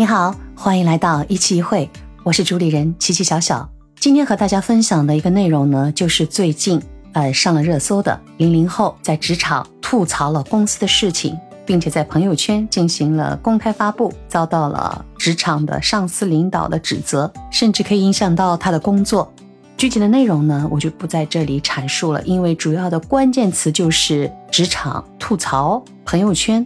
你好，欢迎来到一期一会，我是主理人琪琪小小。今天和大家分享的一个内容呢，就是最近呃上了热搜的零零后在职场吐槽了公司的事情，并且在朋友圈进行了公开发布，遭到了职场的上司领导的指责，甚至可以影响到他的工作。具体的内容呢，我就不在这里阐述了，因为主要的关键词就是职场吐槽、朋友圈。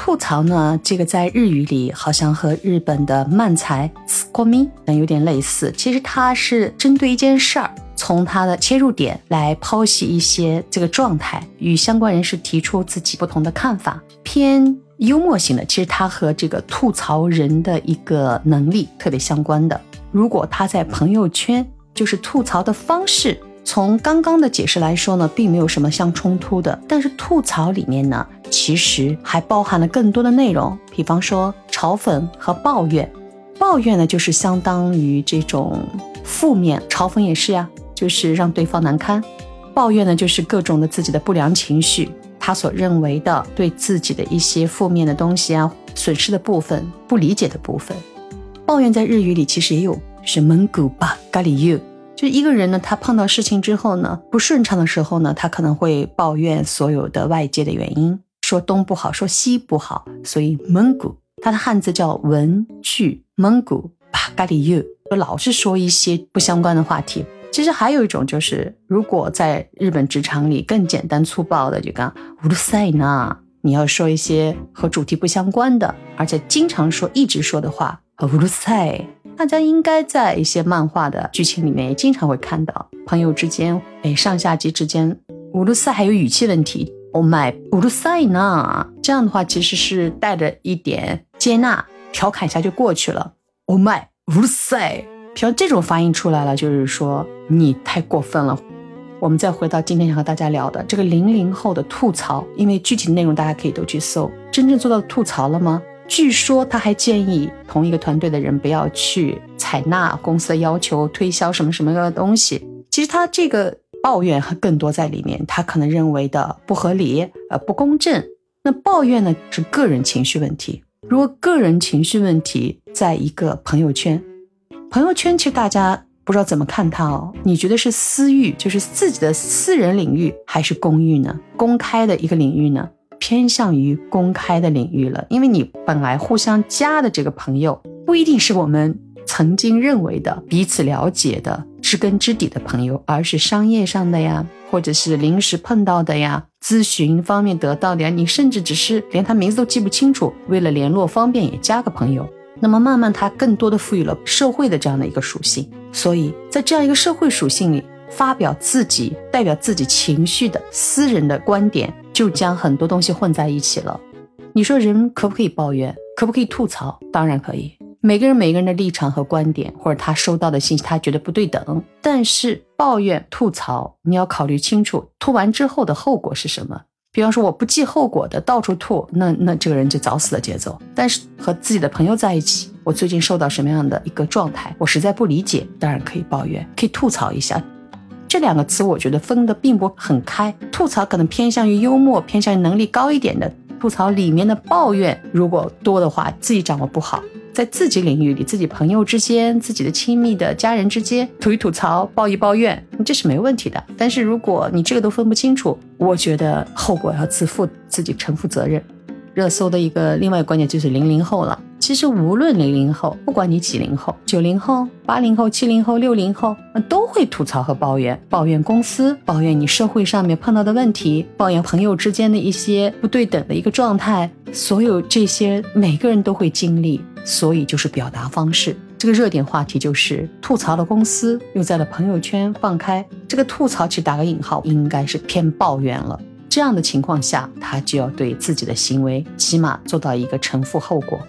吐槽呢，这个在日语里好像和日本的漫才 “skomi” 有点类似。其实它是针对一件事儿，从它的切入点来剖析一些这个状态，与相关人士提出自己不同的看法，偏幽默型的。其实它和这个吐槽人的一个能力特别相关的。如果他在朋友圈就是吐槽的方式。从刚刚的解释来说呢，并没有什么相冲突的。但是吐槽里面呢，其实还包含了更多的内容，比方说嘲讽和抱怨。抱怨呢，就是相当于这种负面；嘲讽也是呀，就是让对方难堪。抱怨呢，就是各种的自己的不良情绪，他所认为的对自己的一些负面的东西啊，损失的部分、不理解的部分。抱怨在日语里其实也有，是蒙古吧咖喱 you。就一个人呢，他碰到事情之后呢，不顺畅的时候呢，他可能会抱怨所有的外界的原因，说东不好，说西不好。所以蒙古，它的汉字叫文具，蒙古巴咖喱油，就老是说一些不相关的话题。其实还有一种就是，如果在日本职场里更简单粗暴的，就刚乌鲁塞纳，你要说一些和主题不相关的，而且经常说、一直说的话，乌鲁塞。大家应该在一些漫画的剧情里面也经常会看到，朋友之间，哎，上下级之间，乌鲁塞还有语气问题，Oh my，乌鲁塞呢？这样的话其实是带着一点接纳，调侃一下就过去了。Oh my，乌鲁塞，像这种发音出来了，就是说你太过分了。我们再回到今天想和大家聊的这个零零后的吐槽，因为具体内容大家可以都去搜，真正做到吐槽了吗？据说他还建议同一个团队的人不要去采纳公司的要求，推销什么什么的东西。其实他这个抱怨还更多在里面，他可能认为的不合理，呃，不公正。那抱怨呢是个人情绪问题。如果个人情绪问题在一个朋友圈，朋友圈其实大家不知道怎么看它哦？你觉得是私域，就是自己的私人领域，还是公域呢？公开的一个领域呢？偏向于公开的领域了，因为你本来互相加的这个朋友，不一定是我们曾经认为的彼此了解的知根知底的朋友，而是商业上的呀，或者是临时碰到的呀，咨询方面得到的呀，你甚至只是连他名字都记不清楚，为了联络方便也加个朋友。那么慢慢他更多的赋予了社会的这样的一个属性，所以在这样一个社会属性里。发表自己代表自己情绪的私人的观点，就将很多东西混在一起了。你说人可不可以抱怨？可不可以吐槽？当然可以。每个人每个人的立场和观点，或者他收到的信息，他觉得不对等。但是抱怨吐槽，你要考虑清楚，吐完之后的后果是什么。比方说我不计后果的到处吐，那那这个人就早死的节奏。但是和自己的朋友在一起，我最近受到什么样的一个状态，我实在不理解，当然可以抱怨，可以吐槽一下。这两个词我觉得分的并不很开，吐槽可能偏向于幽默，偏向于能力高一点的吐槽里面的抱怨，如果多的话，自己掌握不好，在自己领域里，自己朋友之间，自己的亲密的家人之间吐一吐槽，抱一抱怨，这是没问题的。但是如果你这个都分不清楚，我觉得后果要自负，自己承负责任。热搜的一个另外观点就是零零后了。其实无论零零后，不管你几零后、九零后、八零后、七零后、六零后，都会吐槽和抱怨，抱怨公司，抱怨你社会上面碰到的问题，抱怨朋友之间的一些不对等的一个状态。所有这些每个人都会经历，所以就是表达方式。这个热点话题就是吐槽了公司，又在了朋友圈放开。这个吐槽其实打个引号，应该是偏抱怨了。这样的情况下，他就要对自己的行为起码做到一个承负后果。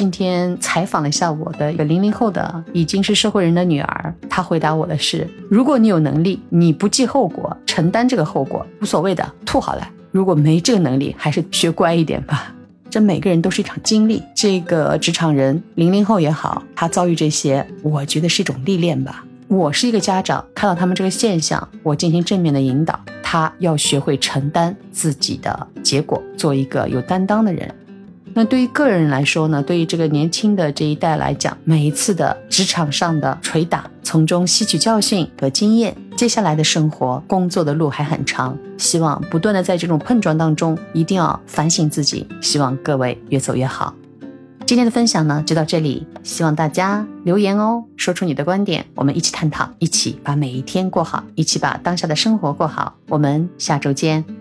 今天采访了一下我的一个零零后的已经是社会人的女儿，她回答我的是：如果你有能力，你不计后果承担这个后果，无所谓的，吐好了；如果没这个能力，还是学乖一点吧。这每个人都是一场经历，这个职场人零零后也好，他遭遇这些，我觉得是一种历练吧。我是一个家长，看到他们这个现象，我进行正面的引导，他要学会承担自己的结果，做一个有担当的人。那对于个人来说呢，对于这个年轻的这一代来讲，每一次的职场上的捶打，从中吸取教训和经验，接下来的生活、工作的路还很长，希望不断的在这种碰撞当中，一定要反省自己，希望各位越走越好。今天的分享呢就到这里，希望大家留言哦，说出你的观点，我们一起探讨，一起把每一天过好，一起把当下的生活过好。我们下周见。